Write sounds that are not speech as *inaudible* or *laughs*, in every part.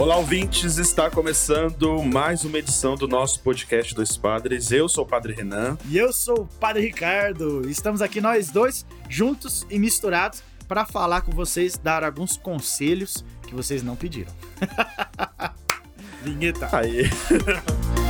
Olá, ouvintes! Está começando mais uma edição do nosso podcast Dois Padres. Eu sou o Padre Renan. E eu sou o Padre Ricardo. Estamos aqui nós dois, juntos e misturados, para falar com vocês, dar alguns conselhos que vocês não pediram. *laughs* Vinheta. Aí. *laughs*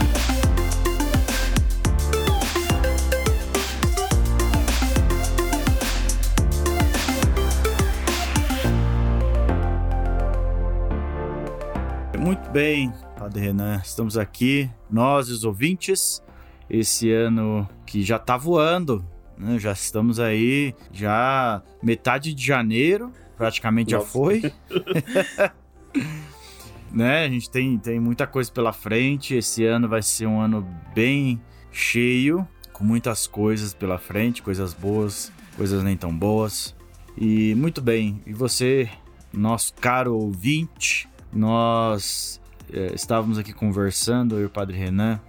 Muito bem, Padre Renan, estamos aqui, nós os ouvintes, esse ano que já tá voando, né? Já estamos aí, já metade de janeiro, praticamente Nossa. já foi. *laughs* *laughs* né? A gente tem, tem muita coisa pela frente. Esse ano vai ser um ano bem cheio, com muitas coisas pela frente, coisas boas, coisas nem tão boas. E muito bem, e você, nosso caro ouvinte, nós eh, estávamos aqui conversando, eu e o Padre Renan,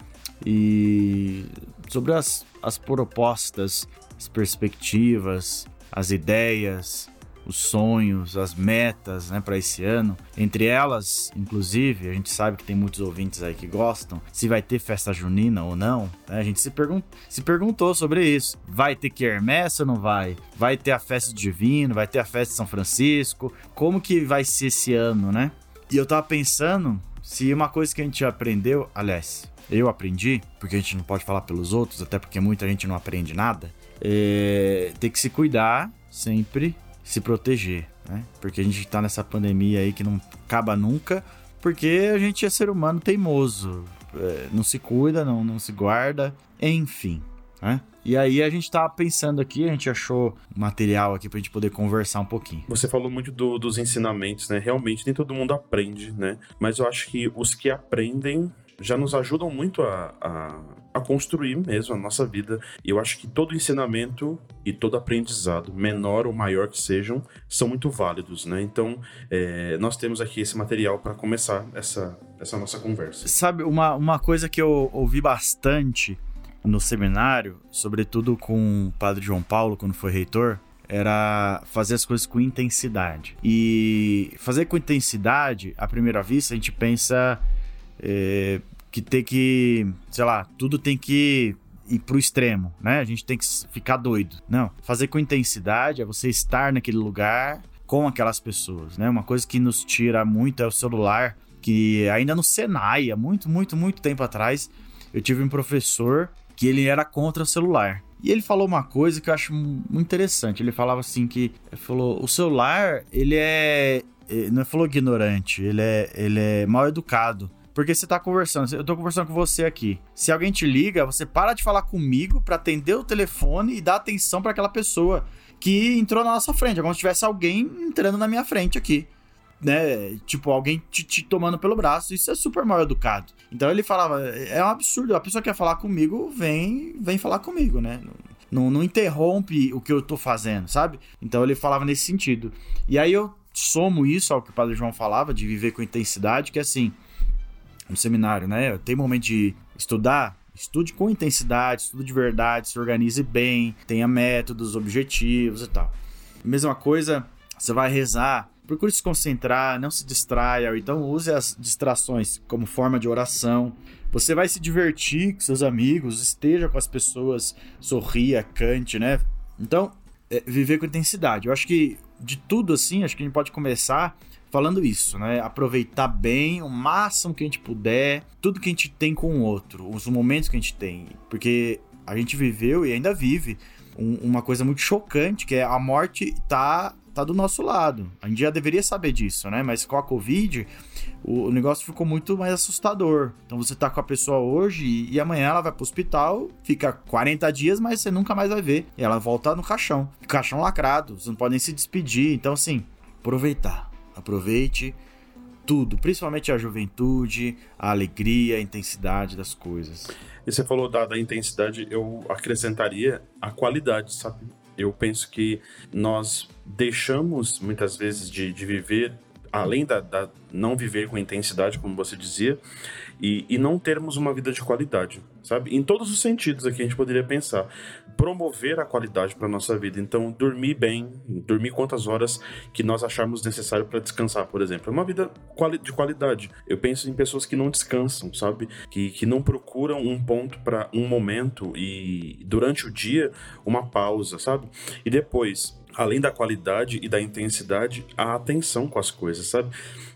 e sobre as, as propostas, as perspectivas, as ideias, os sonhos, as metas né, para esse ano. Entre elas, inclusive, a gente sabe que tem muitos ouvintes aí que gostam, se vai ter festa junina ou não. né? A gente se, pergun se perguntou sobre isso. Vai ter quermesse ou não vai? Vai ter a festa do divino? Vai ter a festa de São Francisco? Como que vai ser esse ano, né? E eu tava pensando se uma coisa que a gente aprendeu, aliás, eu aprendi, porque a gente não pode falar pelos outros, até porque muita gente não aprende nada, é ter que se cuidar sempre, se proteger, né? Porque a gente tá nessa pandemia aí que não acaba nunca, porque a gente é ser humano teimoso, é, não se cuida, não, não se guarda, enfim, né? E aí a gente tava pensando aqui, a gente achou material aqui pra gente poder conversar um pouquinho. Você falou muito do- dos ensinamentos, né? Realmente nem todo mundo aprende, né? Mas eu acho que os que aprendem já nos ajudam muito a, a, a construir mesmo a nossa vida. E eu acho que todo ensinamento e todo aprendizado, menor ou maior que sejam, são muito válidos, né? Então, é, nós temos aqui esse material para começar essa, essa nossa conversa. Sabe, uma, uma coisa que eu ouvi bastante no seminário, sobretudo com o padre João Paulo, quando foi reitor, era fazer as coisas com intensidade. E fazer com intensidade, à primeira vista, a gente pensa é, que tem que, sei lá, tudo tem que ir pro extremo, né? A gente tem que ficar doido. Não, fazer com intensidade é você estar naquele lugar com aquelas pessoas, né? Uma coisa que nos tira muito é o celular, que ainda no Senai, há muito, muito, muito tempo atrás, eu tive um professor que ele era contra o celular. E ele falou uma coisa que eu acho mu- muito interessante. Ele falava assim que ele falou, o celular, ele é, eh, não falou ignorante, ele é, ele é mal educado. Porque você tá conversando, eu tô conversando com você aqui. Se alguém te liga, você para de falar comigo pra atender o telefone e dar atenção pra aquela pessoa que entrou na nossa frente. É como se tivesse alguém entrando na minha frente aqui né? Tipo, alguém te, te tomando pelo braço. Isso é super mal educado. Então ele falava: é um absurdo. A pessoa quer falar comigo, vem, vem falar comigo, né? Não, não interrompe o que eu tô fazendo, sabe? Então ele falava nesse sentido. E aí eu somo isso ao que o Padre João falava, de viver com intensidade, que é assim, no seminário, né? Tem momento de estudar, estude com intensidade, estude de verdade, se organize bem, tenha métodos, objetivos e tal. Mesma coisa, você vai rezar, procure se concentrar, não se distraia, ou então use as distrações como forma de oração. Você vai se divertir com seus amigos, esteja com as pessoas, sorria, cante, né? Então, é, viver com intensidade. Eu acho que de tudo assim, acho que a gente pode começar falando isso, né? Aproveitar bem o máximo que a gente puder, tudo que a gente tem com o outro, os momentos que a gente tem, porque a gente viveu e ainda vive um- uma coisa muito chocante, que é a morte tá tá do nosso lado. A gente já deveria saber disso, né? Mas com a Covid, o, negócio ficou muito mais assustador. Então você tá com a pessoa hoje e, e amanhã ela vai pro hospital, fica 40 dias, mas você nunca mais vai ver. E ela volta no caixão. Caixão lacrado, vocês não podem se despedir. Então, assim, aproveitar. Aproveite tudo, principalmente a juventude, a alegria, a intensidade das coisas. E você falou da, da intensidade, eu acrescentaria a qualidade, sabe? Eu penso que nós deixamos muitas vezes de, de viver, além da, da não viver com intensidade, como você dizia, e, e não termos uma vida de qualidade, sabe? Em todos os sentidos aqui a gente poderia pensar. Promover a qualidade para nossa vida. Então, dormir bem, dormir quantas horas que nós acharmos necessário para descansar, por exemplo. É uma vida de qualidade. Eu penso em pessoas que não descansam, sabe? Que, que não procuram um ponto para um momento e durante o dia uma pausa, sabe? E depois, além da qualidade e da intensidade, a atenção com as coisas, sabe?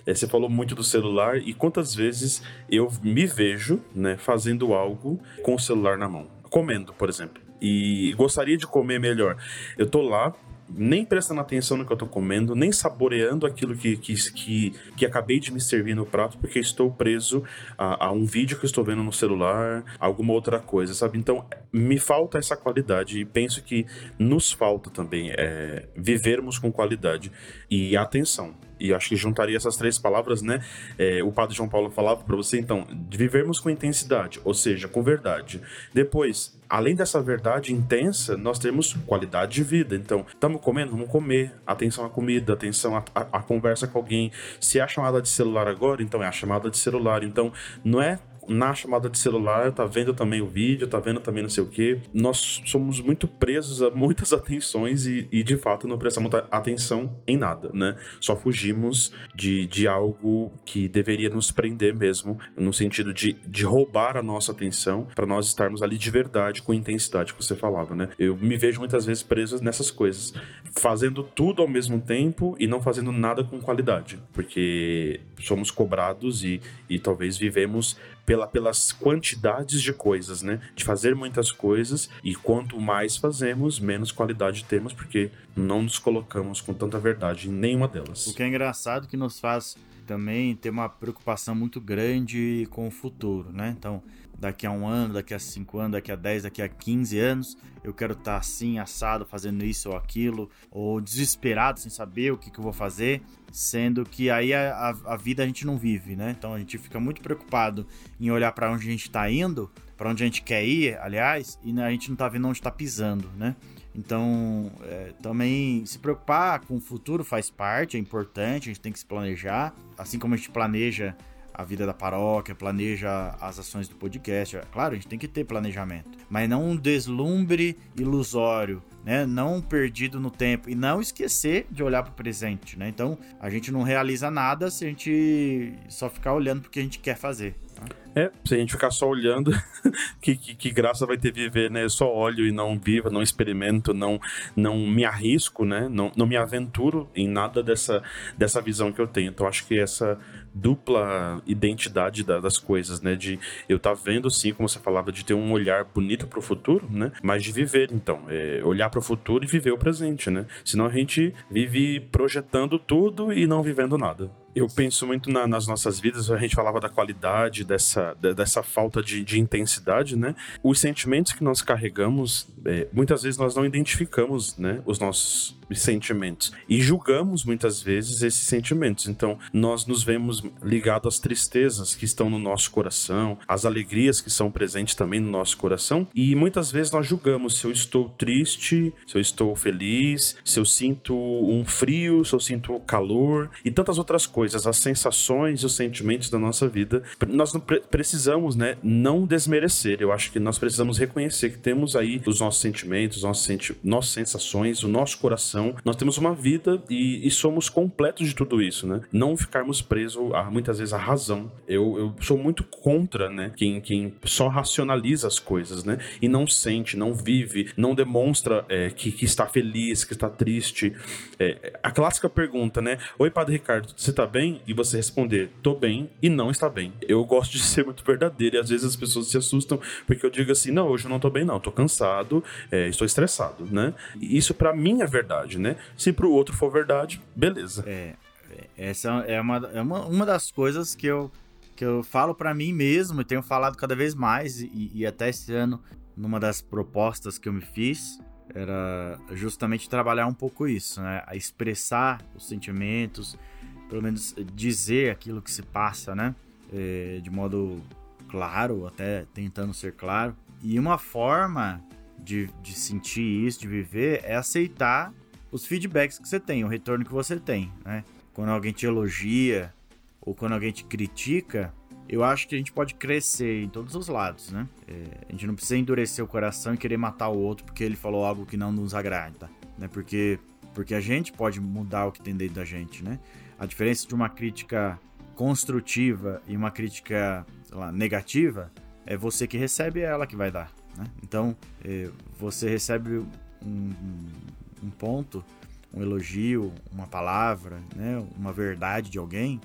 É, você falou muito do celular e quantas vezes eu me vejo, né, fazendo algo com o celular na mão, comendo, por exemplo. E gostaria de comer melhor. Eu tô lá, nem prestando atenção no que eu tô comendo, nem saboreando aquilo que, que, que, que acabei de me servir no prato, porque estou preso a, a, um vídeo que estou vendo no celular, alguma outra coisa, sabe? Então, me falta essa qualidade e penso que nos falta também é, vivermos com qualidade e atenção e acho que juntaria essas três palavras, né? É, o padre João Paulo falava para você, então, de vivermos com intensidade, ou seja, com verdade. Depois, além dessa verdade intensa, nós temos qualidade de vida. Então, estamos comendo, vamos comer. Atenção à comida, atenção à, à, à conversa com alguém. Se é a chamada de celular agora, então é a chamada de celular. Então, não é na chamada de celular, tá vendo também o vídeo, tá vendo também não sei o que. Nós somos muito presos a muitas *laughs* atenções e, e, de fato não prestamos atenção em nada, né? Só fugimos de, de algo que deveria nos prender mesmo, no sentido de, de roubar a nossa atenção para nós estarmos ali de verdade, com intensidade que você falava, né? Eu me vejo muitas vezes preso nessas coisas, fazendo tudo ao mesmo tempo e não fazendo nada com qualidade, porque somos cobrados e, e talvez vivemos pela, pelas quantidades de coisas, né? De fazer muitas coisas e quanto mais fazemos, menos qualidade temos, porque não nos colocamos com tanta verdade em nenhuma delas. O que é engraçado que nos faz também ter uma preocupação muito grande com o futuro, né? Então, daqui a um ano, daqui a cinco anos, daqui a 10, daqui a 15 anos, eu quero estar tá assim, assado, fazendo isso ou aquilo, ou desesperado sem saber o que, que eu vou fazer, sendo que aí a, a, a vida a gente não vive, né? Então a gente fica muito preocupado em olhar para onde a gente está indo, para onde a gente quer ir, aliás, e a gente não está vendo onde está pisando, né? Então, é, também se preocupar com o futuro faz parte, é importante, a gente tem que se planejar, assim como a gente planeja a vida da paróquia, planeja as ações do podcast. Claro, a gente tem que ter planejamento, mas não um deslumbre ilusório, né? Não perdido no tempo e não esquecer de olhar para o presente, né? Então, a gente não realiza nada se a gente só ficar olhando porque a gente quer fazer. É, se a gente ficar só olhando, *laughs* que, que, que, graça vai ter viver, né? Eu só olho e não vivo, não experimento, não, não me arrisco, né? Não, não me aventuro em nada dessa, dessa visão que eu tenho. Então acho que essa dupla identidade da, das coisas, né? De eu estar tá vendo, sim, como você falava, de ter um olhar bonito para o futuro, né? Mas de viver, então. É, olhar para o futuro e viver o presente, né? Senão a gente vive projetando tudo e não vivendo nada. Eu penso muito na, nas nossas vidas, a gente falava da qualidade, dessa, dessa falta de, de intensidade, né? Os sentimentos que nós carregamos, é, muitas vezes nós não identificamos, né? Os nossos sentimentos e julgamos muitas vezes esses sentimentos. Então, nós nos vemos ligados às tristezas que estão no nosso coração, às alegrias que são presentes também no nosso coração, e muitas vezes nós julgamos se eu estou triste, se eu estou feliz, se eu sinto um frio, se eu sinto calor e tantas outras coisas, as sensações e os sentimentos da nossa vida. Nós pre precisamos, né, não desmerecer. Eu acho que nós precisamos reconhecer que temos aí os nossos sentimentos, nossos senti nossas sensações, o nosso coração nós temos uma vida e, e, somos completos de tudo isso, né? Não ficarmos presos muitas vezes a razão. Eu, eu sou muito contra, né? Quem, quem só racionaliza as coisas, né? E não sente, não vive, não demonstra é, que, que, está feliz, que está triste. É, a clássica pergunta, né? Oi, Padre Ricardo, você está bem? E você responder, tô bem e não está bem. Eu gosto de ser muito verdadeiro e às vezes as pessoas se assustam porque eu digo assim, não, hoje eu não tô bem não, tô cansado, é, estou estressado, né? E isso para mim é verdade né? Se pro outro for verdade, beleza. É, essa é uma, é uma, uma das coisas que eu, que eu falo para mim mesmo e tenho falado cada vez mais, e, e até esse ano, numa das propostas que eu me fiz, era justamente trabalhar um pouco isso, né? A expressar os sentimentos, pelo menos dizer aquilo que se passa, né? É, de modo claro, até tentando ser claro. E uma forma de, de sentir isso, de viver, é aceitar os feedbacks que você tem, o retorno que você tem, né? Quando alguém te elogia ou quando alguém te critica, eu acho que a gente pode crescer em todos os lados, né? É, a gente não precisa endurecer o coração e querer matar o outro porque ele falou algo que não nos agrada, né? Porque, porque a gente pode mudar o que tem dentro da gente, né? A diferença de uma crítica construtiva e uma crítica lá, negativa é você que recebe, é ela que vai dar. Né? Então, é, você recebe um, um, ponto, um elogio, uma palavra, né? uma verdade de alguém,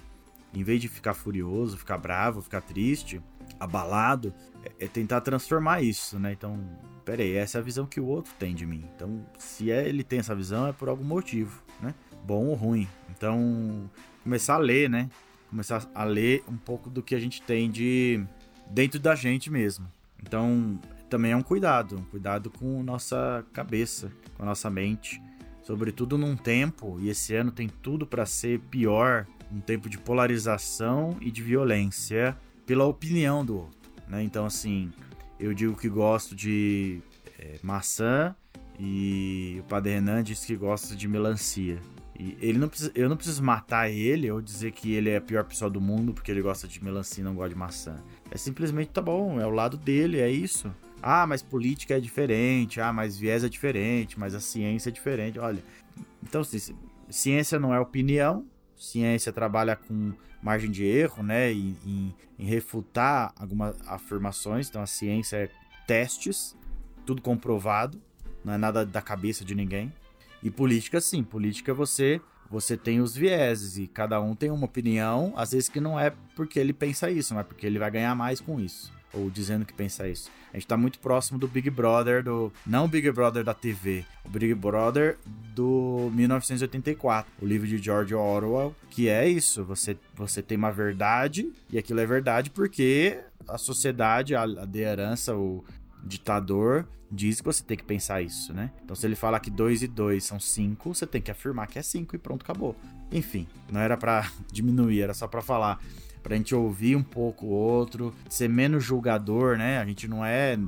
em vez de ficar furioso, ficar bravo, ficar triste, abalado, é, é tentar transformar isso, né? Então, peraí, essa é a visão que o outro tem de mim. Então, se é, ele tem essa visão, é por algum motivo, né? Bom ou ruim. Então, começar a ler, né? Começar a ler um pouco do que a gente tem de dentro da gente mesmo. Então, também é um cuidado, um cuidado com nossa cabeça, com a nossa mente, sobretudo num tempo, e esse ano tem tudo para ser pior um tempo de polarização e de violência pela opinião do outro. Né? Então, assim, eu digo que gosto de é, maçã e o Padre Renan diz que gosta de melancia. E ele não precisa, eu não preciso matar ele ou dizer que ele é a pior pessoa do mundo porque ele gosta de melancia e não gosta de maçã. É simplesmente, tá bom, é o lado dele, é isso. Ah, mas política é diferente, ah, mas viés é diferente, mas a ciência é diferente. Olha, então, ciência não é opinião, ciência trabalha com margem de erro, né, em, em, em refutar algumas afirmações. Então a ciência é testes, tudo comprovado, não é nada da cabeça de ninguém. E política, sim, política você você tem os vieses e cada um tem uma opinião, às vezes que não é porque ele pensa isso, mas porque ele vai ganhar mais com isso ou dizendo que pensa isso. A gente tá muito próximo do Big Brother, do. Não o Big Brother da TV, o Big Brother do 1984, o livro de George Orwell, que é isso. Você, você tem uma verdade, e aquilo é verdade porque a sociedade, a, a liderança, o ditador diz que você tem que pensar isso, né? Então, se ele fala que 2 e 2 são 5, você tem que afirmar que é 5 e pronto, acabou. Enfim, não era para *laughs* diminuir, era só para falar pra gente ouvir um pouco o outro, ser menos julgador, né? A gente não é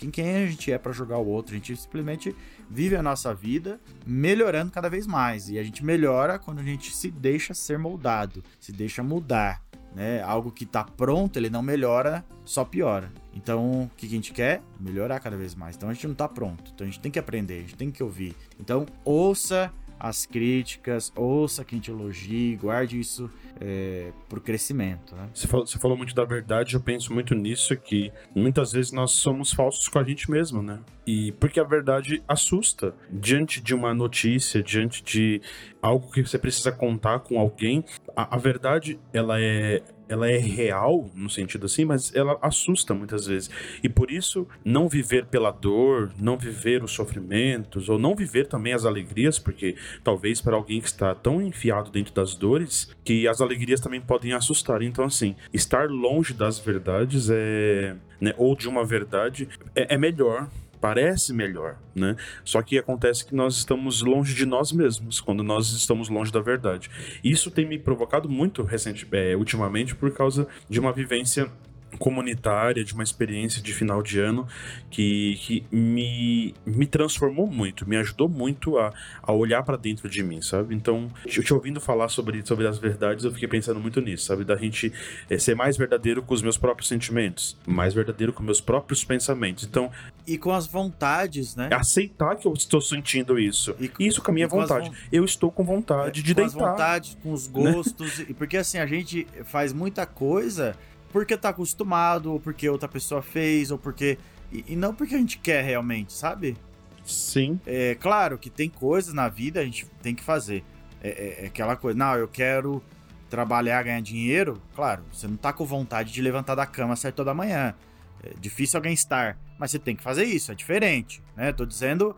quem, quem a gente é para julgar o outro, a gente simplesmente vive a nossa vida melhorando cada vez mais. E a gente melhora quando a gente se deixa ser moldado, se deixa mudar. Né? Algo que tá pronto, ele não melhora, só piora. Então, o que a gente quer? Melhorar cada vez mais. Então, a gente não tá pronto. Então, a gente tem que aprender, a gente tem que ouvir. Então, ouça as críticas, ouça quem te elogie, guarde isso é, pro crescimento. Né? Você, falou, você falou muito da verdade, eu penso muito nisso, que muitas vezes nós somos falsos com a gente mesmo, né? E porque a verdade assusta. Diante de uma notícia, diante de algo que você precisa contar com alguém, a, a verdade, ela é ela é real no sentido assim, mas ela assusta muitas vezes. E por isso, não viver pela dor, não viver os sofrimentos, ou não viver também as alegrias, porque talvez para alguém que está tão enfiado dentro das dores, que as alegrias também podem assustar. Então, assim, estar longe das verdades é. Né, ou de uma verdade é, é melhor parece melhor, né? Só que acontece que nós estamos longe de nós mesmos quando nós estamos longe da verdade. Isso tem me provocado muito recente, é, ultimamente por causa de uma vivência comunitária, de uma experiência de final de ano que, que me, me transformou muito, me ajudou muito a, a olhar para dentro de mim, sabe? Então, te, te ouvindo falar sobre, sobre as verdades, eu fiquei pensando muito nisso, sabe? Da gente é, ser mais verdadeiro com os meus próprios sentimentos, mais verdadeiro com meus próprios pensamentos. Então. E com as vontades, né? Aceitar que eu estou sentindo isso. E, isso com a minha vontade. Eu estou com vontade é, de com deitar. Com as vontades, com os gostos. Né? Porque assim, a gente faz muita coisa porque tá acostumado, ou porque outra pessoa fez, ou porque. E, e não porque a gente quer realmente, sabe? Sim. É claro que tem coisas na vida a gente tem que fazer. É, é, é aquela coisa, não, eu quero trabalhar, ganhar dinheiro. Claro, você não tá com vontade de levantar da cama às toda manhã. É difícil alguém estar, mas você tem que fazer isso, é diferente, né? Tô dizendo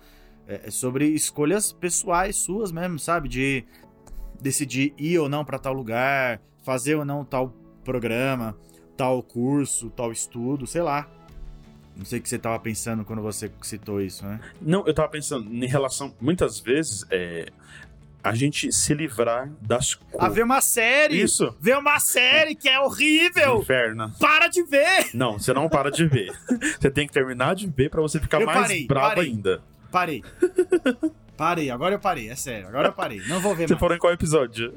é, é sobre escolhas pessoais suas mesmo, sabe? De decidir ir ou não para tal lugar, fazer ou não tal programa tal curso, tal estudo, sei lá. Não sei o que você estava pensando quando você citou isso, né? Não, eu estava pensando em relação. Muitas vezes, é, a gente se livrar das A ver uma série! Isso. Ver uma série que é horrível! Inferno. Para de ver! Não, você não para de ver. Você tem que terminar de ver pra você ficar Eu mais parei, bravo parei. ainda. Parei. Parei, agora eu parei, é sério. Agora eu parei. Não vou ver Você mais. falou em qual episódio?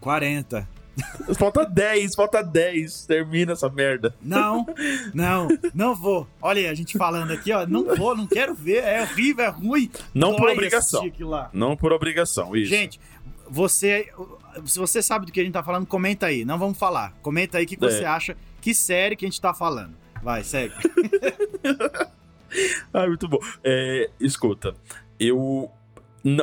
40. *laughs* Falta 10, falta 10. Termina essa merda. Não, *laughs* não, não vou. Olha aí, a gente falando aqui, ó. Não vou, não quero ver. É horrível, é ruim. Não por obrigação. Não por obrigação, isso. Gente, você. Se você sabe do que a gente tá falando, comenta aí. Não vamos falar. Comenta aí o que, que É. você acha. Que série que a gente tá falando. Vai, segue. *laughs* Ah, muito bom. É, escuta, eu.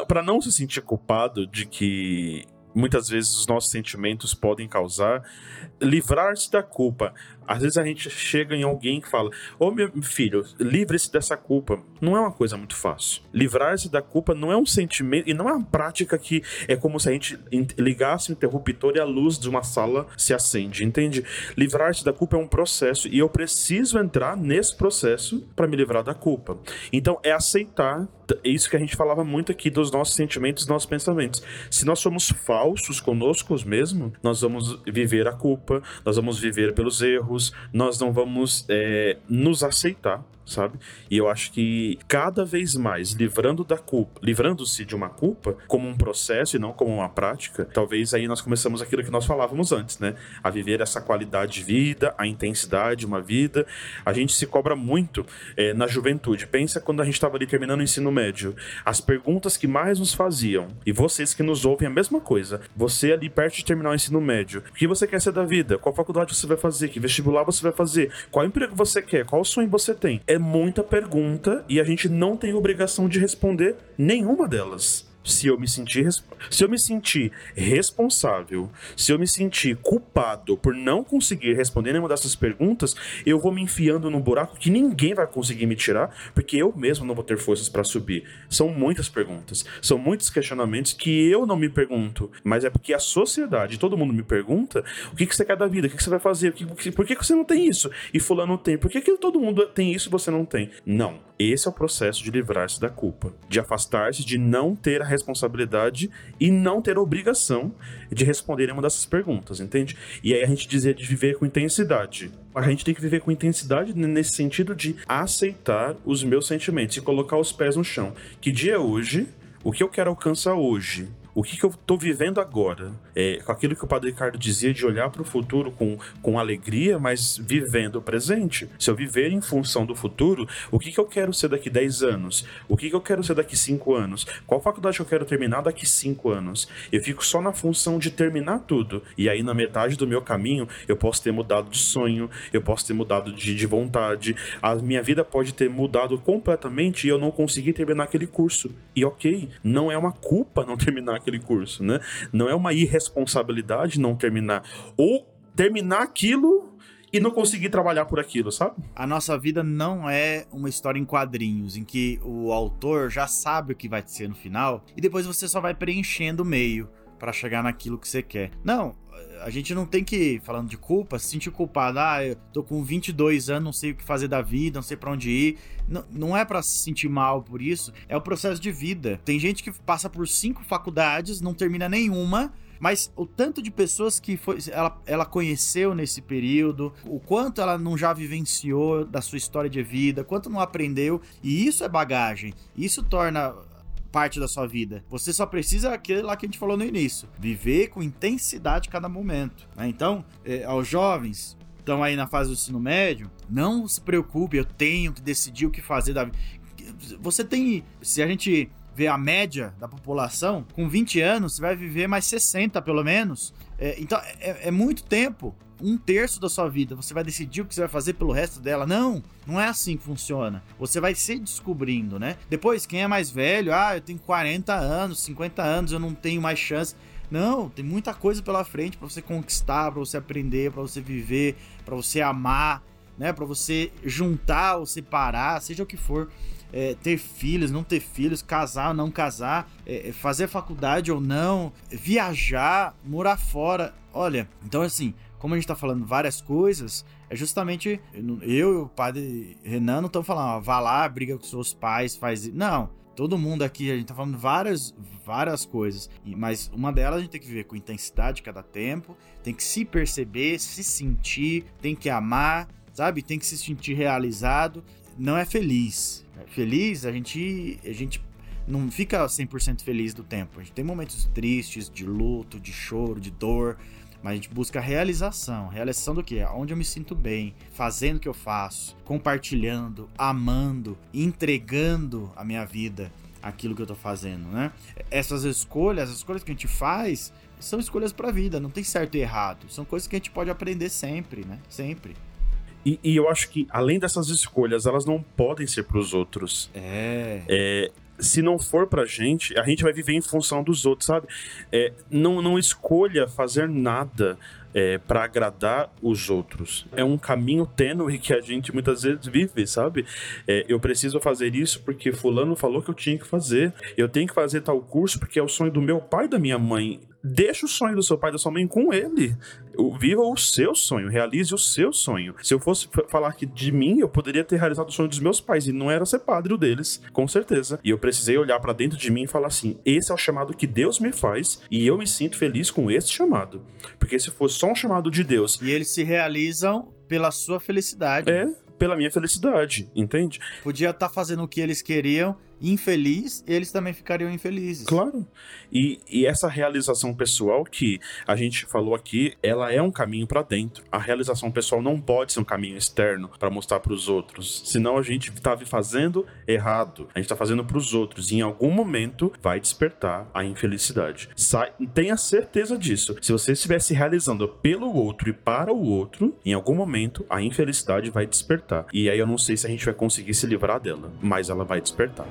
Pra não se sentir culpado de que muitas vezes os nossos sentimentos podem causar, livrar-se da culpa. Às vezes a gente chega em alguém que fala: Ô meu filho, livre-se dessa culpa. Não é uma coisa muito fácil. Livrar-se da culpa não é um sentimento e não é uma prática que é como se a gente ligasse o interruptor e a luz de uma sala se acende, entende? Livrar-se da culpa é um processo e eu preciso entrar nesse processo para me livrar da culpa. Então é aceitar é isso que a gente falava muito aqui dos nossos sentimentos, dos nossos pensamentos. Se nós somos falsos conosco mesmo, nós vamos viver a culpa, nós vamos viver pelos erros, nós não vamos é, nos aceitar, sabe? E eu acho que cada vez mais livrando da culpa, livrando-se de uma culpa como um processo e não como uma prática, talvez aí nós começamos aquilo que nós falávamos antes, né? A viver essa qualidade de vida, a intensidade de uma vida. A gente se cobra muito é, na juventude. Pensa quando a gente estava ali terminando o ensino médio. As perguntas que mais nos faziam, e vocês que nos ouvem a mesma coisa. Você ali perto de terminar o ensino médio. O que você quer ser da vida? Qual faculdade você vai fazer? Que vestibular você vai fazer? Qual emprego você quer? Qual sonho você tem? É muita pergunta e a gente não tem obrigação de responder nenhuma delas. Se eu me sentir, se eu me sentir responsável, se eu me sentir culpado por não conseguir responder nenhuma dessas perguntas, eu vou me enfiando num buraco que ninguém vai conseguir me tirar, porque eu mesmo não vou ter forças para subir. São muitas perguntas, são muitos questionamentos que eu não me pergunto, mas é porque a sociedade, todo mundo me pergunta: o que, que você quer da vida? O que, que você vai fazer? O que- por que, que você não tem isso? E fulano tem. Por que, que todo mundo tem isso e você não tem? Não. Esse é o processo de livrar-se da culpa, de afastar-se, de não ter a responsabilidade e não ter obrigação de responder uma dessas perguntas, entende? E aí a gente dizia de viver com intensidade. A gente tem que viver com intensidade nesse sentido de aceitar os meus sentimentos e colocar os pés no chão. Que dia é hoje? O que eu quero alcançar hoje? O que, que eu tô vivendo agora? É, com aquilo que o Padre Ricardo dizia de olhar para o futuro com, com alegria, mas vivendo o presente. Se eu viver em função do futuro, o que, que eu quero ser daqui 10 anos? O que, que eu quero ser daqui 5 anos? Qual faculdade eu quero terminar daqui 5 anos? Eu fico só na função de terminar tudo. E aí, na metade do meu caminho, eu posso ter mudado de sonho, eu posso ter mudado de, de vontade, a minha vida pode ter mudado completamente e eu não conseguir terminar aquele curso. E ok, não é uma culpa não terminar aquele curso, né? Não é uma irresponsabilidade não terminar. Ou terminar aquilo e não conseguir trabalhar por aquilo, sabe? A nossa vida não é uma história em quadrinhos, em que o autor já sabe o que vai ser no final e depois você só vai preenchendo o meio para chegar naquilo que você quer. Não, a gente não tem que, falando de culpa, se sentir culpado. Ah, eu tô com 22 anos, não sei o que fazer da vida, não sei para onde ir. Não, não é para se sentir mal por isso, é o processo de vida. Tem gente que passa por cinco faculdades, não termina nenhuma, mas o tanto de pessoas que foi, ela, ela conheceu nesse período, o quanto ela não já vivenciou da sua história de vida, quanto não aprendeu, e isso é bagagem. Isso torna parte da sua vida. Você só precisa aquele lá que a gente falou no início, viver com intensidade cada momento. né? Então, eh, aos jovens estão aí na fase do ensino médio, não se preocupe, eu tenho que decidir o que fazer da vida. Você tem, se a gente vê a média da população, com 20 anos, você vai viver mais 60 pelo menos. É, então é, é muito tempo. Um terço da sua vida, você vai decidir o que você vai fazer pelo resto dela. Não, não é assim que funciona. Você vai se descobrindo, né? Depois, quem é mais velho, ah, eu tenho 40 anos, 50 anos, eu não tenho mais chance. Não, tem muita coisa pela frente para você conquistar, para você aprender, para você viver, para você amar, né? Para você juntar ou separar, seja o que for é, ter filhos, não ter filhos, casar ou não casar, é, fazer faculdade ou não, viajar, morar fora. Olha, então assim, como a gente tá falando várias coisas, é justamente eu e o padre Renan não estamos falando, ó, vá lá, briga com seus pais, faz. Não. Todo mundo aqui, a gente tá falando várias, várias coisas, mas uma delas a gente tem que viver com intensidade cada tempo, tem que se perceber, se sentir, tem que amar, sabe? Tem que se sentir realizado. Não é feliz. Feliz, a gente, a gente não fica 100% feliz do tempo. A gente tem momentos tristes, de luto, de choro, de dor, mas a gente busca realização. Realização do quê? Onde eu me sinto bem, fazendo o que eu faço, compartilhando, amando, entregando a minha vida aquilo que eu tô fazendo, né? Essas escolhas, as escolhas que a gente faz, são escolhas para a vida, não tem certo e errado. São coisas que a gente pode aprender sempre, né? Sempre. E, e eu acho que, além dessas escolhas, elas não podem ser para os outros. É. é se não for pra gente, a gente vai viver em função dos outros, sabe? É, não, não escolha fazer nada é, para agradar os outros. É um caminho tênue que a gente muitas vezes vive, sabe? É, eu preciso fazer isso porque fulano falou que eu tinha que fazer. Eu tenho que fazer tal curso porque é o sonho do meu pai e da minha mãe. Deixa o sonho do seu pai e da sua mãe com ele. Viva o seu sonho, realize o seu sonho. Se eu fosse falar que de mim, eu poderia ter realizado o sonho dos meus pais e não era ser padre deles, com certeza. E eu precisei olhar para dentro de mim e falar assim: esse é o chamado que Deus me faz e eu me sinto feliz com esse chamado. Porque se fosse só um chamado de Deus. E eles se realizam pela sua felicidade. É, pela minha felicidade, entende? Podia estar tá fazendo o que eles queriam infeliz, eles também ficariam infelizes. Claro. E, e essa realização pessoal que a gente falou aqui, ela é um caminho para dentro. A realização pessoal não pode ser um caminho externo para mostrar para os outros. Senão a gente tá fazendo errado. A gente tá fazendo para os outros. E em algum momento vai despertar a infelicidade. Sai, tenha certeza disso. Se você estiver se realizando pelo outro e para o outro, em algum momento a infelicidade vai despertar. E aí eu não sei se a gente vai conseguir se livrar dela, mas ela vai despertar.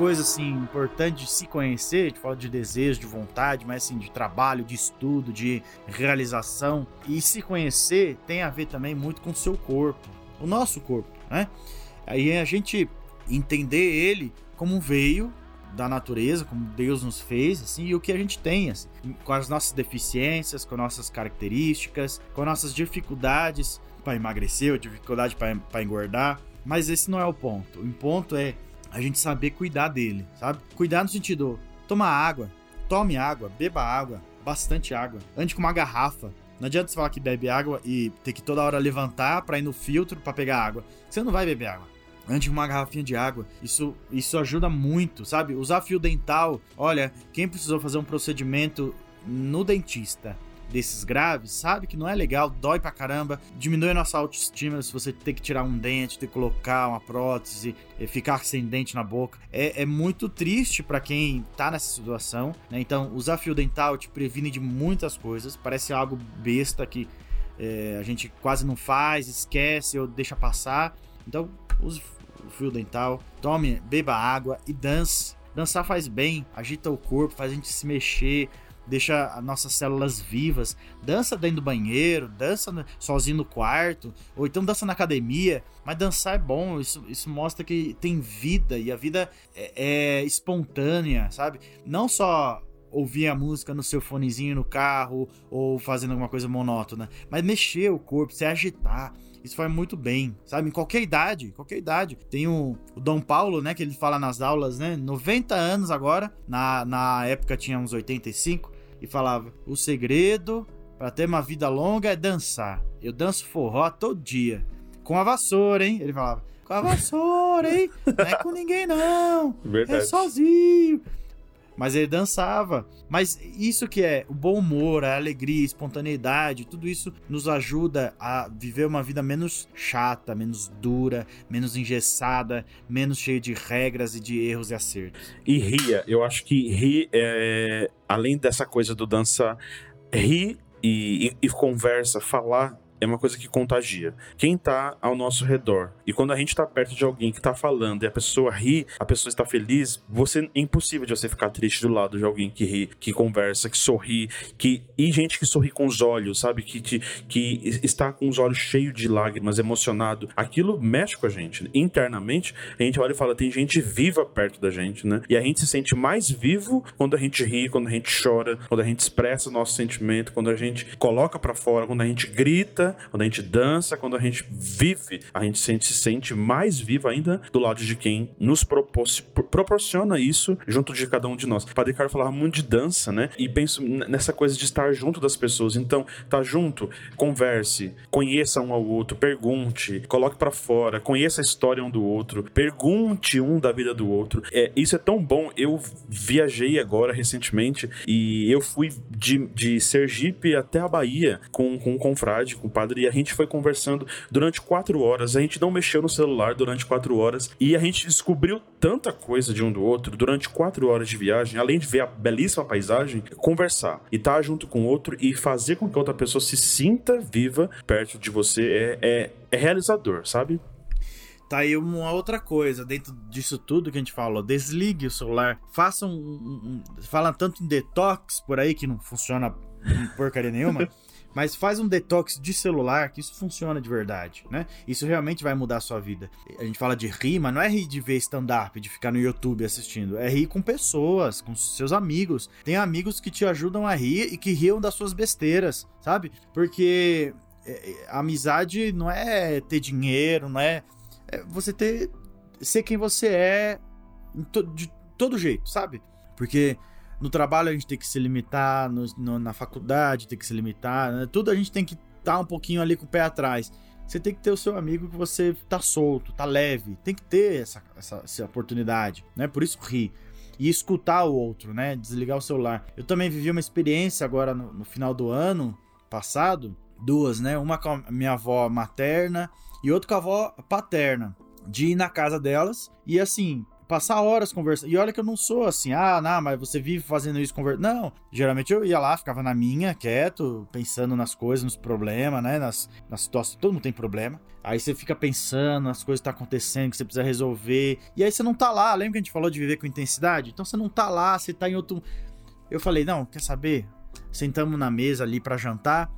Coisa assim importante de se conhecer, a gente fala de desejo, de vontade, mas assim de trabalho, de estudo, de realização e se conhecer tem a ver também muito com o seu corpo, o nosso corpo, né? Aí a gente entender ele como veio da natureza, como Deus nos fez, assim, e o que a gente tem, assim, com as nossas deficiências, com nossas características, com nossas dificuldades para emagrecer, ou dificuldade para engordar. Mas esse não é o ponto. O ponto é a gente saber cuidar dele, sabe? Cuidar no sentido, toma água, tome água, beba água, bastante água, ande com uma garrafa. Não adianta você falar que bebe água e ter que toda hora levantar para ir no filtro para pegar água. Você não vai beber água. Ande com uma garrafinha de água. Isso, isso ajuda muito, sabe? Usar fio dental. Olha, quem precisou fazer um procedimento no dentista desses graves, sabe que não é legal, dói pra caramba, diminui a nossa autoestima se você ter que tirar um dente, ter que colocar uma prótese, ficar sem dente na boca. É, é muito triste para quem tá nessa situação, né? Então, usar fio dental te previne de muitas coisas, parece algo besta que é, a gente quase não faz, esquece ou deixa passar. Então, use o fio dental, tome, beba água e dance. Dançar faz bem, agita o corpo, faz a gente se mexer, deixa as nossas células vivas. Dança dentro do banheiro, dança sozinho no quarto, ou então dança na academia. Mas dançar é bom, isso, isso mostra que tem vida e a vida é, é espontânea, sabe? Não só ouvir a música no seu fonezinho no carro ou fazendo alguma coisa monótona, mas mexer o corpo, se agitar. Isso faz muito bem, sabe? Em qualquer idade, qualquer idade. Tem o, o Dom Paulo, né, que ele fala nas aulas, né? 90 anos agora, na, na época tinha uns 85 e falava: O segredo para ter uma vida longa é dançar. Eu danço forró todo dia. Com a vassoura, hein? Ele falava: Com a vassoura, hein? Não é com ninguém, não. É Verdade. É sozinho mas ele dançava. Mas isso que é o bom humor, a alegria, a espontaneidade, tudo isso nos ajuda a viver uma vida menos chata, menos dura, menos engessada, menos cheia de regras e de erros e acertos. E ria, eu acho que rir, é, além dessa coisa do dançar, rir e, e, e conversa, falar é uma coisa que contagia. Quem tá ao nosso redor. E quando a gente tá perto de alguém que tá falando e a pessoa ri, a pessoa está feliz, você é impossível de você ficar triste do lado de alguém que ri, que conversa, que sorri, que e gente que sorri com os olhos, sabe? Que, que, que está com os olhos cheios de lágrimas, emocionado. Aquilo mexe com a gente. Internamente, a gente olha e fala: tem gente viva perto da gente, né? E a gente se sente mais vivo quando a gente ri, quando a gente chora, quando a gente expressa nosso sentimento, quando a gente coloca para fora, quando a gente grita, quando a gente dança, quando a gente vive, a gente se sente mais vivo ainda do lado de quem nos proporciona isso junto de cada um de nós. O Padre Carlos falava muito de dança, né? E penso nessa coisa de estar junto das pessoas. Então, tá junto, converse, conheça um ao outro, pergunte, coloque para fora, conheça a história um do outro, pergunte um da vida do outro. É, isso é tão bom. Eu viajei agora recentemente e eu fui de, de Sergipe até a Bahia com, com um confrade, com o padre, e a gente foi conversando durante quatro horas. A gente não mexeu no celular durante quatro horas e a gente descobriu tanta coisa de um do outro durante quatro horas de viagem, além de ver a belíssima paisagem, conversar e estar tá junto com o outro e fazer com que outra pessoa se sinta viva perto de você é, é, é realizador, sabe? Tá aí uma outra coisa, dentro disso tudo que a gente falou, desligue o celular, faça um, um, um fala tanto em detox por aí que não funciona porcaria nenhuma. *laughs* Mas faz um detox de celular, que isso funciona de verdade, né? Isso realmente vai mudar a sua vida. A gente fala de rir, mas não é rir de ver stand-up, de ficar no YouTube assistindo. É rir com pessoas, com seus amigos. Tem amigos que te ajudam a rir e que riam das suas besteiras, sabe? Porque é, é, amizade não é ter dinheiro, não é, é você ter ser quem você é de todo jeito, sabe? Porque no trabalho a gente tem que se limitar, no, no, na faculdade tem que se limitar, né? tudo a gente tem que estar tá um pouquinho ali com o pé atrás. Você tem que ter o seu amigo que você tá solto, tá leve, tem que ter essa, essa, essa oportunidade, né? Por isso rir e escutar o outro, né? Desligar o celular. Eu também vivi uma experiência agora no, no final do ano passado, duas, né? Uma com a minha avó materna e outra com a avó paterna, de ir na casa delas e assim, passar horas conversando. E olha que eu não sou assim, ah, não, mas você vive fazendo isso conversando. Não, geralmente eu ia lá, ficava na minha, quieto, pensando nas coisas, nos problemas, né? Nas, nas situações. Todo mundo tem problema. Aí você fica pensando nas coisas que tá acontecendo, que você precisa resolver. E aí você não tá lá. Lembra que a gente falou de viver com intensidade? Então você não tá lá, você tá em outro. Eu falei, não, quer saber? Sentamos na mesa ali para jantar.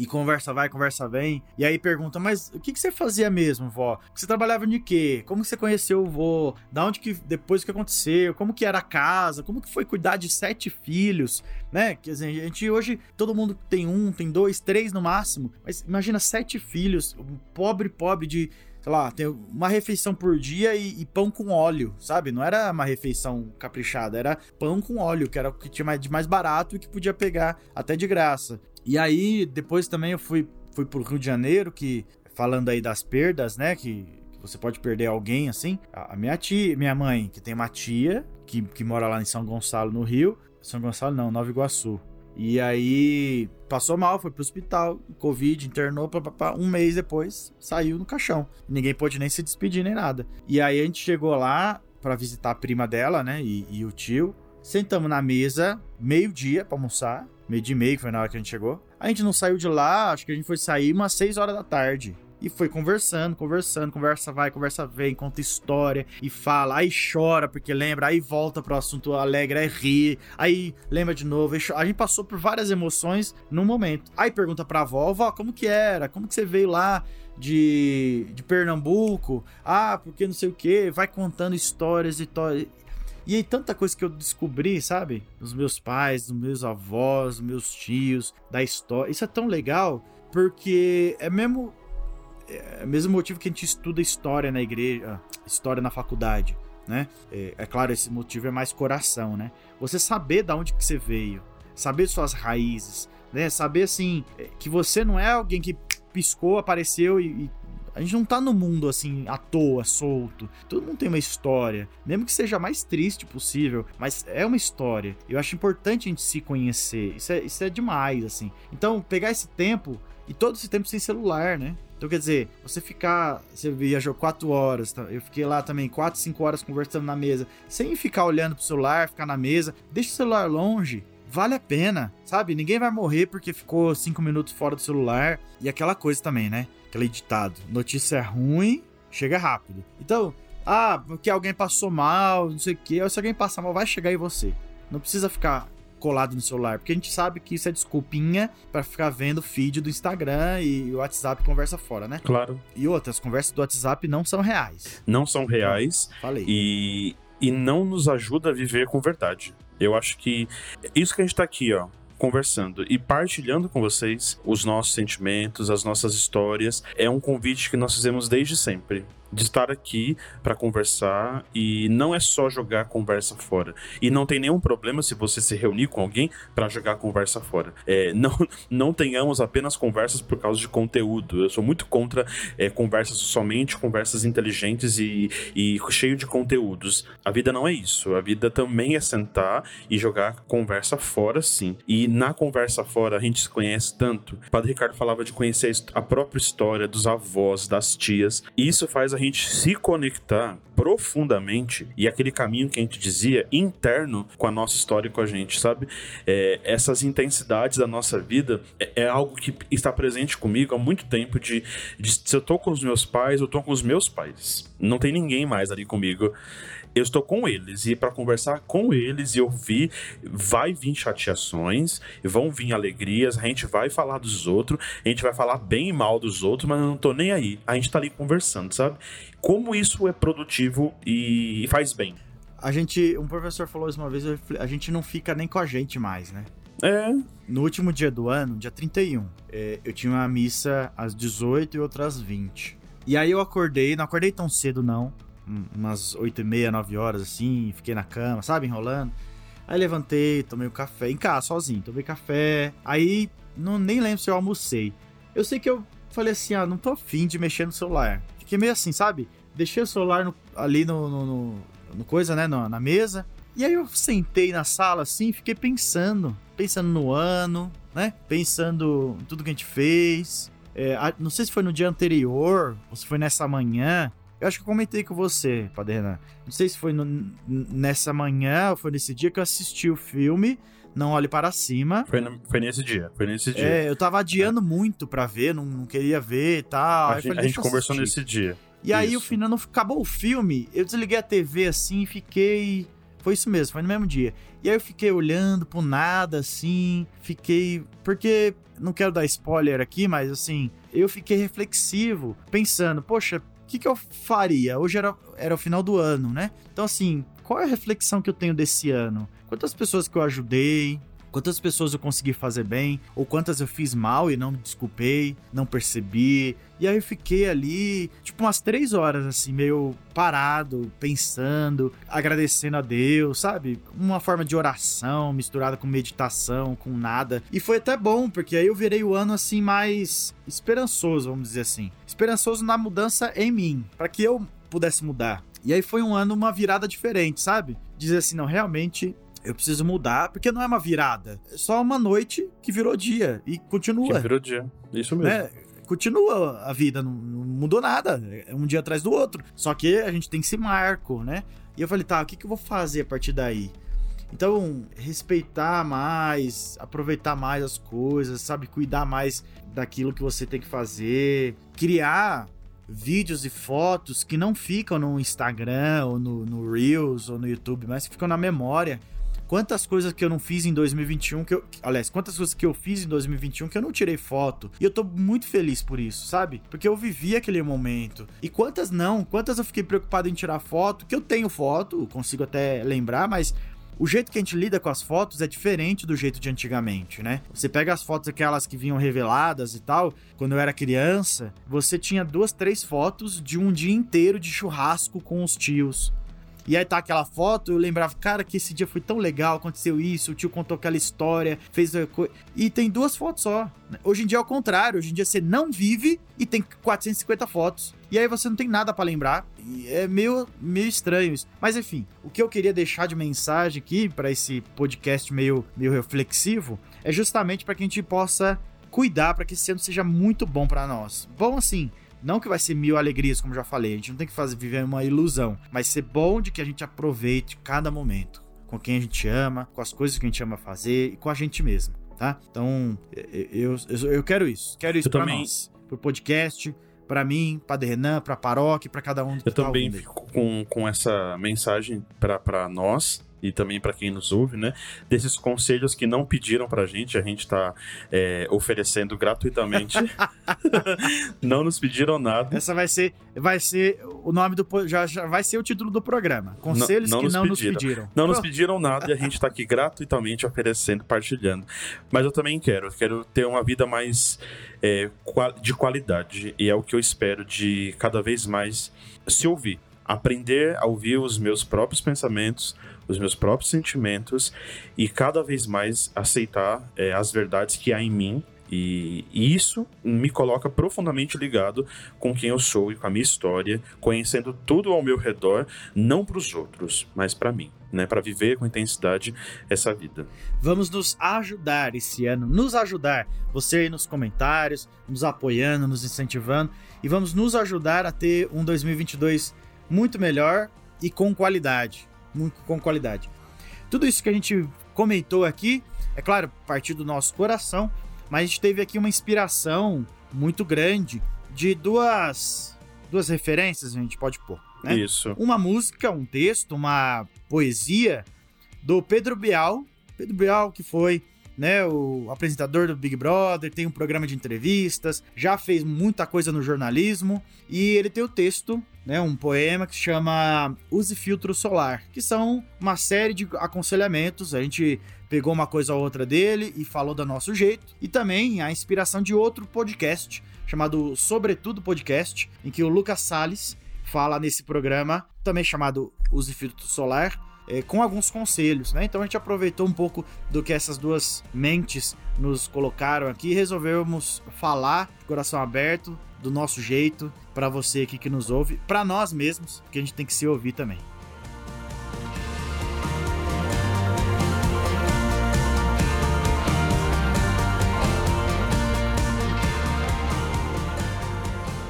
E conversa vai, conversa vem. E aí pergunta, mas o que, que você fazia mesmo, vó? Você trabalhava de quê? Como você conheceu o vô? Da onde que, depois que aconteceu? Como que era a casa? Como que foi cuidar de sete filhos? Né? Quer dizer, a gente hoje, todo mundo tem um, tem dois, três no máximo. Mas imagina sete filhos, um pobre, pobre de sei lá, tem uma refeição por dia e, e, pão com óleo, sabe? Não era uma refeição caprichada, era pão com óleo, que era o que tinha de mais barato e que podia pegar até de graça. E aí, depois também eu fui, fui pro Rio de Janeiro, que falando aí das perdas, né? Que, você pode perder alguém assim. A, a, minha tia, minha mãe, que tem uma tia que, que mora lá em São Gonçalo, no Rio. São Gonçalo não, Nova Iguaçu. E aí passou mal, foi pro hospital, Covid, internou, pá, pá, pá, um mês depois saiu no caixão. Ninguém pôde nem se despedir nem nada. E aí a gente chegou lá para visitar a prima dela, né, e, e o tio. Sentamos na mesa, meio-dia pra almoçar meio de meio, que foi na hora que a gente chegou. A gente não saiu de lá, acho que a gente foi sair umas 6 horas da tarde. E foi conversando, conversando, conversa vai, conversa vem, conta história e fala, aí chora porque lembra, aí volta pro assunto alegre, aí ri, aí lembra de novo. A gente passou por várias emoções num momento. Aí pergunta pra avó, vó, como que era? Como que você veio lá de, de Pernambuco? Ah, porque não sei o que, vai contando histórias e histórias. E aí, tanta coisa que eu descobri, sabe? Dos meus pais, dos meus avós, dos meus tios, da história. Isso é tão legal, porque é mesmo. É o mesmo motivo que a gente estuda história na igreja, história na faculdade, né? É, é claro, esse motivo é mais coração, né? Você saber da onde que você veio, saber suas raízes, né? Saber assim que você não é alguém que piscou, apareceu e, e a gente não tá no mundo assim, à toa, solto. Todo mundo tem uma história. Mesmo que seja a mais triste possível, mas é uma história. Eu acho importante a gente se conhecer. Isso é, isso é demais, assim. Então, pegar esse tempo e todo esse tempo sem celular, né? Então, quer dizer, você ficar. Você viajou quatro horas, tá? eu fiquei lá também quatro, cinco horas conversando na mesa, sem ficar olhando pro celular, ficar na mesa. Deixa o celular longe vale a pena, sabe? Ninguém vai morrer porque ficou cinco minutos fora do celular. E aquela coisa também, né? Aquele ditado: notícia ruim, chega rápido. Então, ah, porque alguém passou mal, não sei o que. Se alguém passar mal, vai chegar em você. Não precisa ficar colado no celular, porque a gente sabe que isso é desculpinha para ficar vendo feed do Instagram e o WhatsApp conversa fora, né? Claro. E outras conversas do WhatsApp não são reais. Não são reais. Então, falei. E, e não nos ajuda a viver com verdade. Eu acho que isso que a gente tá aqui, ó, conversando e partilhando com vocês os nossos sentimentos, as nossas histórias, é um convite que nós fizemos desde sempre de estar aqui para conversar e não é só jogar conversa fora. E não tem nenhum problema se você se reunir com alguém para jogar conversa fora. É, não, *laughs* não tenhamos apenas conversas por causa de conteúdo. Eu sou muito contra é, conversas somente conversas inteligentes e, e cheio de conteúdos. A vida não é isso. A vida também é sentar e jogar conversa fora, sim. E na conversa fora a gente se conhece tanto. O Padre Ricardo falava de conhecer a própria história dos avós, das tias. E isso faz a gente se conectar profundamente e aquele caminho que a gente dizia interno com a nossa história com a gente, sabe? É, essas intensidades da nossa vida é, é, algo que está presente comigo há muito tempo. De, de se eu tô com os meus pais, eu tô com os meus pais. Não tem ninguém mais ali comigo eu estou com eles e para conversar com eles e ouvir, vai vir chateações, vão vir alegrias, a gente vai falar dos outros, a gente vai falar bem e mal dos outros, mas eu não tô nem aí. A gente tá ali conversando, sabe? Como isso é produtivo e faz bem. A gente, um professor falou isso uma vez, a gente não fica nem com a gente mais, né? É. No último dia do ano, dia 31, é, eu tinha uma missa às 18 e outras às 20. E aí eu acordei, não acordei tão cedo não, umas 8 e meia, 9 horas assim, fiquei na cama, sabe, enrolando. Aí levantei, tomei um café, em casa, sozinho, tomei café. Aí, não, nem lembro se eu almocei. Eu sei que eu falei assim, ah, não tô afim de mexer no celular. Fiquei meio assim, sabe? Deixei o celular no, ali no, no, no, coisa, né, no, na mesa. E aí eu sentei na sala assim, fiquei pensando, pensando no ano, né? Pensando em tudo que a gente fez. É, não sei se foi no dia anterior ou se foi nessa manhã. Eu acho que eu comentei com você, Padre Renan. Não sei se foi no, nessa manhã ou foi nesse dia que eu assisti o filme. Não Olhe Para Cima. Foi, foi nesse dia, foi nesse dia. É, eu tava adiando é. muito pra ver, não, não, queria ver e tal. A, gente, falei, a gente conversou nesse dia. E isso. aí, o final, não, acabou o filme, eu desliguei a TV assim e fiquei... Foi isso mesmo, foi no mesmo dia. E aí eu fiquei olhando pro nada, assim, fiquei... Porque, não quero dar spoiler aqui, mas assim, eu fiquei reflexivo, pensando, poxa, que, que eu faria? Hoje era, era o final do ano, né? Então, assim, qual é a reflexão que eu tenho desse ano? Quantas pessoas que eu ajudei? Quantas pessoas eu consegui fazer bem, ou quantas eu fiz mal e não me desculpei, não percebi. E aí eu fiquei ali, tipo, umas três horas, assim, meio parado, pensando, agradecendo a Deus, sabe? Uma forma de oração misturada com meditação, com nada. E foi até bom, porque aí eu virei o ano, assim, mais esperançoso, vamos dizer assim. Esperançoso na mudança em mim, para que eu pudesse mudar. E aí foi um ano, uma virada diferente, sabe? Dizer assim, não, realmente eu preciso mudar, porque não é uma virada. É só uma noite que virou dia e continua. Que virou dia. Isso mesmo. Né? Continua a vida, não, não, mudou nada. É um dia atrás do outro. Só que a gente tem esse marco, né? E eu falei, tá, o que, que eu vou fazer a partir daí? Então, respeitar mais, aproveitar mais as coisas, sabe? Cuidar mais daquilo que você tem que fazer. Criar vídeos e fotos que não ficam no Instagram ou no, no Reels ou no YouTube, mas que ficam na memória Quantas coisas que eu não fiz em 2021 que eu. Aliás, quantas coisas que eu fiz em 2021 que eu não tirei foto. E eu tô muito feliz por isso, sabe? Porque eu vivi aquele momento. E quantas não? Quantas eu fiquei preocupado em tirar foto? Que eu tenho foto, consigo até lembrar, mas o jeito que a gente lida com as fotos é diferente do jeito de antigamente, né? Você pega as fotos aquelas que vinham reveladas e tal, quando eu era criança, você tinha duas, três fotos de um dia inteiro de churrasco com os tios. E aí tá aquela foto, eu lembrava, cara, que esse dia foi tão legal, aconteceu isso, o tio contou aquela história, fez. E tem duas fotos só. Hoje em dia é o contrário, hoje em dia você não vive e tem 450 fotos. E aí você não tem nada para lembrar. E é meio, meio estranho isso. Mas enfim, o que eu queria deixar de mensagem aqui para esse podcast meio, meio reflexivo é justamente para que a gente possa cuidar para que esse ano seja muito bom para nós. Bom assim, não que vai ser mil alegrias, como já falei, a gente não tem que fazer viver uma ilusão, mas ser bom de que a gente aproveite cada momento. com quem a gente ama, com as coisas que a gente ama fazer e com a gente mesmo, tá? Então, eu, eu, eu quero isso. Quero isso eu pra também... nós, pro podcast, para mim, Padre Renan, pra paróquia, para cada um. Eu tá também fico com, com essa mensagem para nós, e também para quem nos ouve, né? Desses conselhos que não pediram pra gente, a gente tá é, oferecendo gratuitamente. *laughs* não nos pediram nada. Essa vai ser, vai ser o nome do já, já vai ser o título do programa. Conselhos não, não que não pediram. nos pediram. Não nos pediram nada e a gente tá aqui gratuitamente oferecendo, partilhando. Mas eu também quero, quero ter uma vida mais é, de qualidade e é o que eu espero de cada vez mais se ouvir aprender a ouvir os meus próprios pensamentos, os meus próprios sentimentos e cada vez mais aceitar é, as verdades que há em mim. E, e isso me coloca profundamente ligado com quem eu sou e com a minha história, conhecendo tudo ao meu redor, não para os outros, mas para mim. Né, para viver com intensidade essa vida. Vamos nos ajudar esse ano, nos ajudar, você aí nos comentários, nos apoiando, nos incentivando e vamos nos ajudar a ter um 2022 muito melhor e com qualidade muito com qualidade. Tudo isso que a gente comentou aqui, é claro, partir do nosso coração, mas a gente teve aqui uma inspiração muito grande de duas duas referências, a gente pode pôr. Né? Isso. Uma música, um texto, uma poesia do Pedro Bial. Pedro Bial, que foi né, o apresentador do Big Brother, tem um programa de entrevistas, já fez muita coisa no jornalismo e ele tem o texto, né, um poema que se chama Use Filtro Solar, que são uma série de aconselhamentos. A gente pegou uma coisa ou outra dele e falou do nosso jeito, e também a inspiração de outro podcast chamado Sobretudo Podcast, em que o Lucas Salles fala nesse programa, também chamado Use Filtro Solar, é, com alguns conselhos, né? Então a gente aproveitou um pouco do que essas duas mentes nos colocaram aqui e resolvemos falar de coração aberto, do nosso jeito, para você aqui que nos ouve, para nós mesmos, que a gente tem que se ouvir também.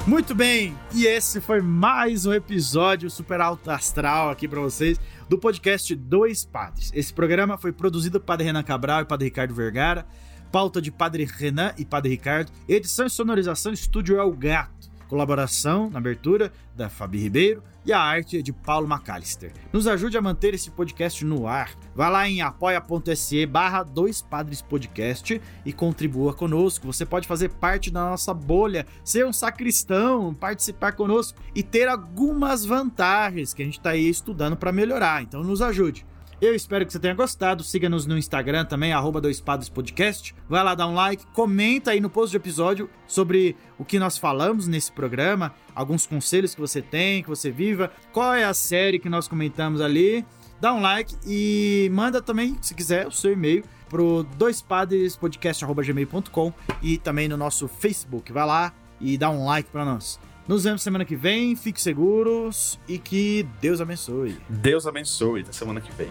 Muito bem, e esse foi mais um episódio super alto astral aqui para vocês do podcast Dois Padres. Esse programa foi produzido por Padre Renan Cabral e Padre Ricardo Vergara, pauta de Padre Renan e Padre Ricardo, edição e sonorização Estúdio El Gato, colaboração na abertura da Fabi Ribeiro e a arte de Paulo McAllister. Nos ajude a manter esse podcast no ar. Vá lá em apoia.se barra dois padres podcast e contribua conosco. Você pode fazer parte da nossa bolha, ser um sacristão, participar conosco e ter algumas vantagens que a gente está aí estudando para melhorar. Então nos ajude. Eu espero que você tenha gostado. Siga-nos no Instagram também, arroba Podcast. Vai lá dar um like, comenta aí no post de episódio sobre o que nós falamos nesse programa, alguns conselhos que você tem, que você viva, qual é a série que nós comentamos ali. Dá um like e manda também, se quiser, o seu e-mail pro doispadrespodcast.gmail.com e também no nosso Facebook. Vai lá e dá um like para nós. Nos vemos semana que vem, fiquem seguros e que Deus abençoe. Deus abençoe, até semana que vem.